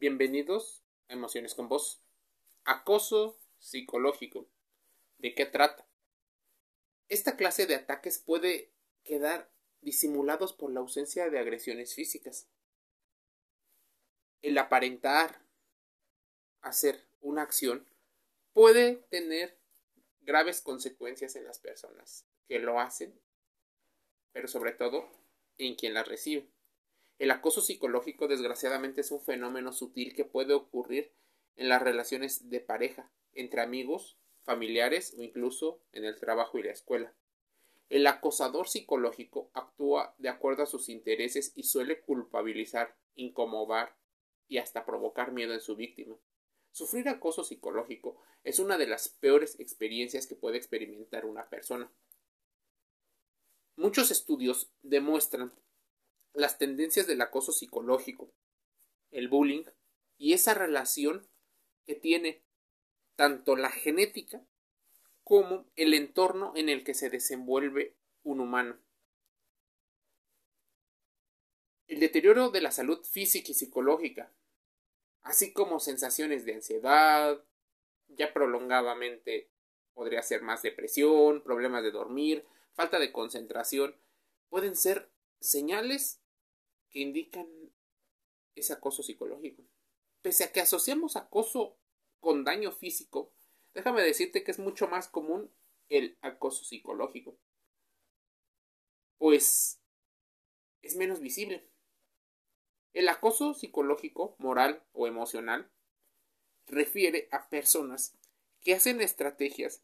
Bienvenidos a Emociones con Vos. Acoso psicológico. ¿De qué trata? Esta clase de ataques puede quedar disimulados por la ausencia de agresiones físicas. El aparentar hacer una acción puede tener graves consecuencias en las personas que lo hacen, pero sobre todo en quien las recibe. El acoso psicológico desgraciadamente es un fenómeno sutil que puede ocurrir en las relaciones de pareja, entre amigos, familiares o incluso en el trabajo y la escuela. El acosador psicológico actúa de acuerdo a sus intereses y suele culpabilizar, incomodar y hasta provocar miedo en su víctima. Sufrir acoso psicológico es una de las peores experiencias que puede experimentar una persona. Muchos estudios demuestran las tendencias del acoso psicológico, el bullying y esa relación que tiene tanto la genética como el entorno en el que se desenvuelve un humano. El deterioro de la salud física y psicológica, así como sensaciones de ansiedad, ya prolongadamente podría ser más depresión, problemas de dormir, falta de concentración, pueden ser señales que indican ese acoso psicológico. Pese a que asociamos acoso con daño físico, déjame decirte que es mucho más común el acoso psicológico. Pues es menos visible. El acoso psicológico, moral o emocional refiere a personas que hacen estrategias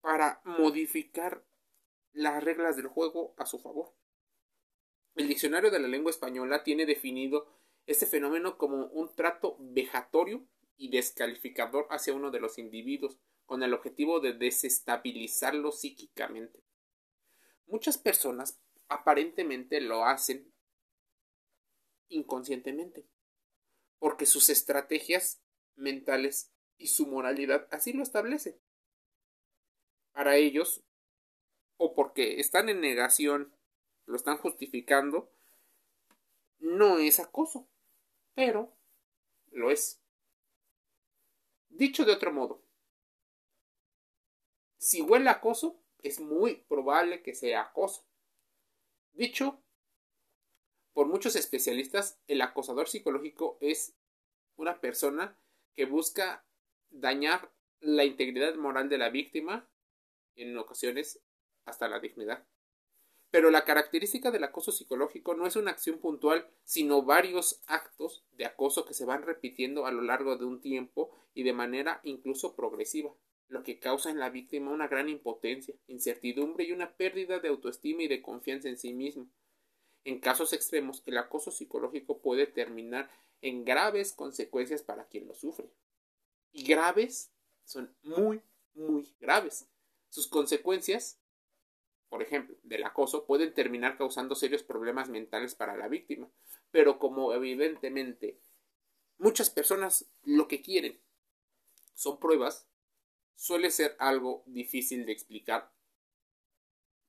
para modificar las reglas del juego a su favor. El diccionario de la lengua española tiene definido este fenómeno como un trato vejatorio y descalificador hacia uno de los individuos, con el objetivo de desestabilizarlo psíquicamente. Muchas personas aparentemente lo hacen inconscientemente, porque sus estrategias mentales y su moralidad así lo establecen. Para ellos, o porque están en negación, lo están justificando, no es acoso, pero lo es. Dicho de otro modo, si huele acoso, es muy probable que sea acoso. Dicho por muchos especialistas, el acosador psicológico es una persona que busca dañar la integridad moral de la víctima en ocasiones hasta la dignidad. Pero la característica del acoso psicológico no es una acción puntual, sino varios actos de acoso que se van repitiendo a lo largo de un tiempo y de manera incluso progresiva, lo que causa en la víctima una gran impotencia, incertidumbre y una pérdida de autoestima y de confianza en sí mismo. En casos extremos, el acoso psicológico puede terminar en graves consecuencias para quien lo sufre. Y graves son muy, muy graves. Sus consecuencias por ejemplo, del acoso, pueden terminar causando serios problemas mentales para la víctima. Pero como evidentemente muchas personas lo que quieren son pruebas, suele ser algo difícil de explicar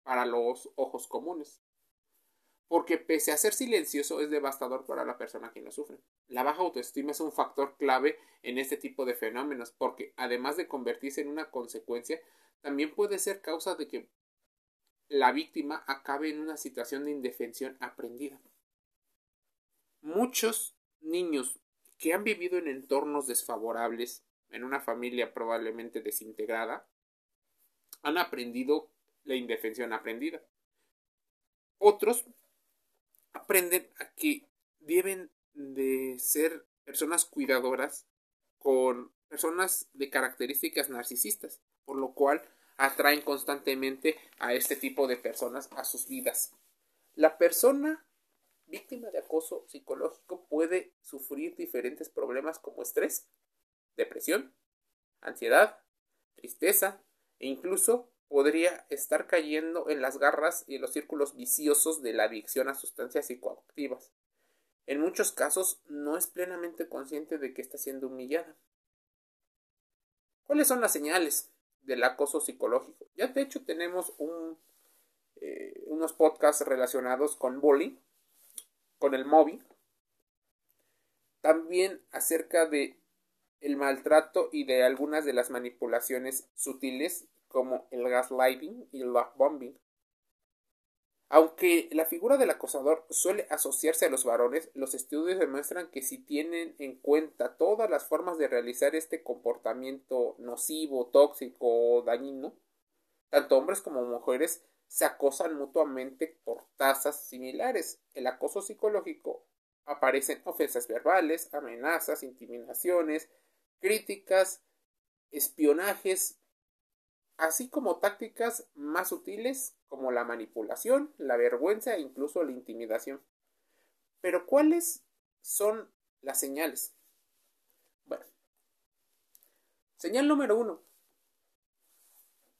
para los ojos comunes. Porque pese a ser silencioso es devastador para la persona que lo sufre. La baja autoestima es un factor clave en este tipo de fenómenos porque además de convertirse en una consecuencia, también puede ser causa de que la víctima acabe en una situación de indefensión aprendida. Muchos niños que han vivido en entornos desfavorables, en una familia probablemente desintegrada, han aprendido la indefensión aprendida. Otros aprenden a que deben de ser personas cuidadoras con personas de características narcisistas, por lo cual atraen constantemente a este tipo de personas a sus vidas. La persona víctima de acoso psicológico puede sufrir diferentes problemas como estrés, depresión, ansiedad, tristeza e incluso podría estar cayendo en las garras y en los círculos viciosos de la adicción a sustancias psicoactivas. En muchos casos no es plenamente consciente de que está siendo humillada. ¿Cuáles son las señales del acoso psicológico. Ya de hecho tenemos un, eh, unos podcasts relacionados con bullying, con el móvil. También acerca de el maltrato y de algunas de las manipulaciones sutiles como el gaslighting y el love bombing. Aunque la figura del acosador suele asociarse a los varones, los estudios demuestran que si tienen en cuenta todas las formas de realizar este comportamiento nocivo, tóxico o dañino, tanto hombres como mujeres se acosan mutuamente por tasas similares. El acoso psicológico aparecen ofensas verbales, amenazas, intimidaciones, críticas, espionajes, así como tácticas más sutiles como la manipulación, la vergüenza e incluso la intimidación. Pero ¿cuáles son las señales? Bueno, señal número uno.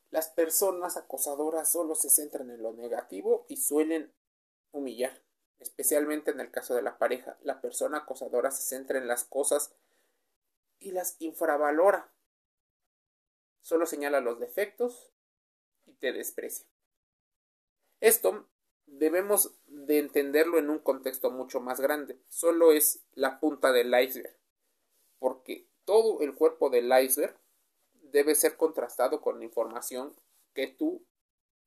Las personas acosadoras solo se centran en lo negativo y suelen humillar, especialmente en el caso de la pareja. La persona acosadora se centra en las cosas y las infravalora. Solo señala los defectos y te desprecia. Esto debemos de entenderlo en un contexto mucho más grande. Solo es la punta del iceberg. Porque todo el cuerpo del iceberg debe ser contrastado con la información que tú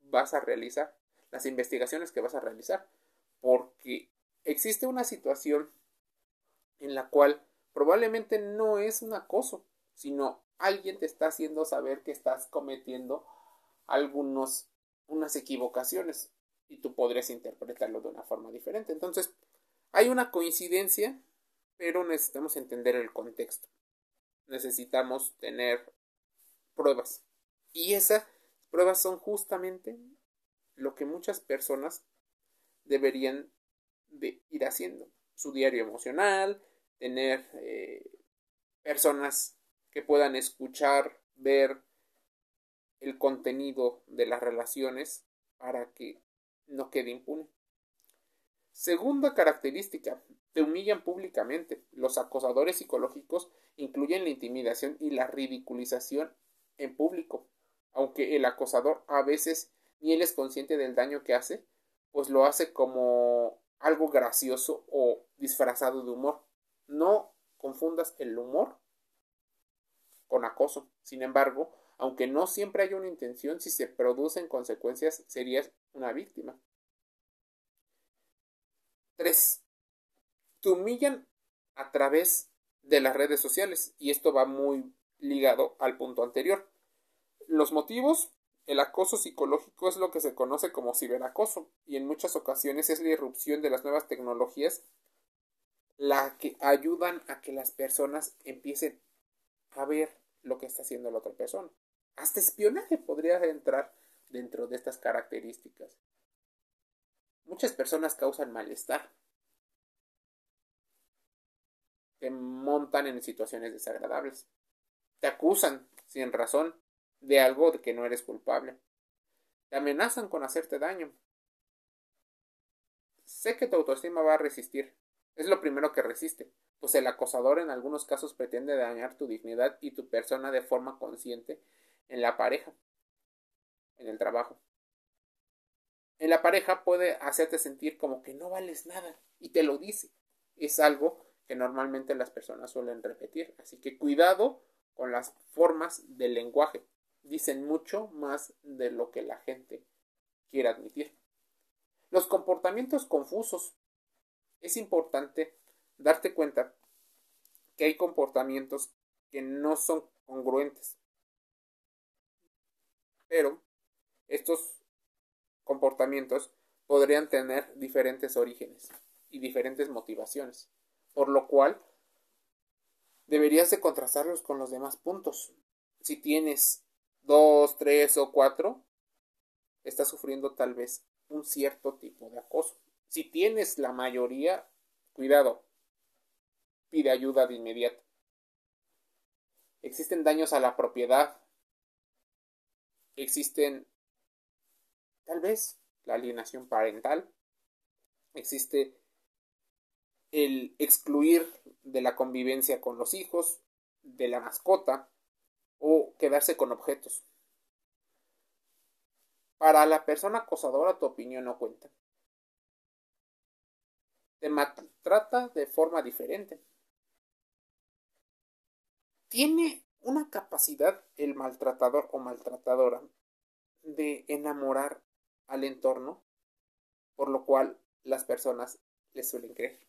vas a realizar, las investigaciones que vas a realizar, porque existe una situación en la cual probablemente no es un acoso, sino alguien te está haciendo saber que estás cometiendo algunos unas equivocaciones y tú podrías interpretarlo de una forma diferente. Entonces, hay una coincidencia, pero necesitamos entender el contexto. Necesitamos tener pruebas. Y esas pruebas son justamente lo que muchas personas deberían de ir haciendo. Su diario emocional, tener eh, personas que puedan escuchar, ver el contenido de las relaciones para que no quede impune. Segunda característica, te humillan públicamente. Los acosadores psicológicos incluyen la intimidación y la ridiculización en público, aunque el acosador a veces ni él es consciente del daño que hace, pues lo hace como algo gracioso o disfrazado de humor. No confundas el humor con acoso. Sin embargo, aunque no siempre hay una intención, si se producen consecuencias, serías una víctima. 3. Te humillan a través de las redes sociales y esto va muy ligado al punto anterior. Los motivos, el acoso psicológico es lo que se conoce como ciberacoso y en muchas ocasiones es la irrupción de las nuevas tecnologías la que ayudan a que las personas empiecen a ver lo que está haciendo la otra persona. Hasta espionaje podría entrar dentro de estas características. Muchas personas causan malestar. Te montan en situaciones desagradables te acusan, sin razón, de algo de que no eres culpable. Te amenazan con hacerte daño. Sé que tu autoestima va a resistir. Es lo primero que resiste, pues el acosador en algunos casos pretende dañar tu dignidad y tu persona de forma consciente en la pareja, en el trabajo. En la pareja puede hacerte sentir como que no vales nada y te lo dice. Es algo que normalmente las personas suelen repetir. Así que cuidado con las formas del lenguaje. Dicen mucho más de lo que la gente quiere admitir. Los comportamientos confusos. Es importante darte cuenta que hay comportamientos que no son congruentes. Pero estos comportamientos podrían tener diferentes orígenes y diferentes motivaciones, por lo cual deberías de contrastarlos con los demás puntos. Si tienes dos, tres o cuatro, estás sufriendo tal vez un cierto tipo de acoso. Si tienes la mayoría, cuidado, pide ayuda de inmediato. Existen daños a la propiedad. Existen tal vez la alienación parental. Existe el excluir de la convivencia con los hijos, de la mascota o quedarse con objetos. Para la persona acosadora tu opinión no cuenta. Te maltrata de forma diferente. tiene una capacidad el maltratador o maltratadora de enamorar al entorno, por lo cual las personas le suelen creer.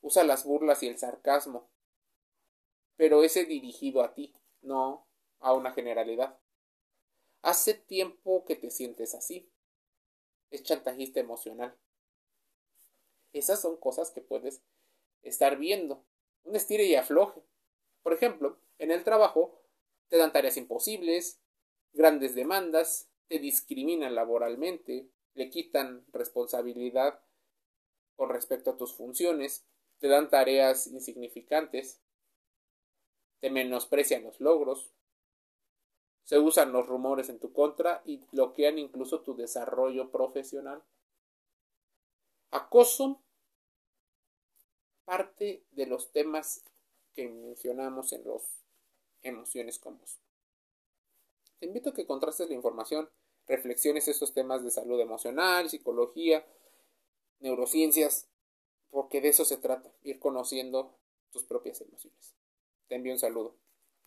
Usa las burlas y el sarcasmo, pero ese dirigido a ti, no a una generalidad. Hace tiempo que te sientes así. Es chantajista emocional. Esas son cosas que puedes estar viendo. Un estire y afloje. Por ejemplo, en el trabajo te dan tareas imposibles, grandes demandas, te discriminan laboralmente, le quitan responsabilidad con respecto a tus funciones, te dan tareas insignificantes, te menosprecian los logros, se usan los rumores en tu contra y bloquean incluso tu desarrollo profesional. Acoso parte de los temas que mencionamos en los emociones vos. Te invito a que contrastes la información, reflexiones esos temas de salud emocional, psicología, neurociencias, porque de eso se trata, ir conociendo tus propias emociones. Te envío un saludo.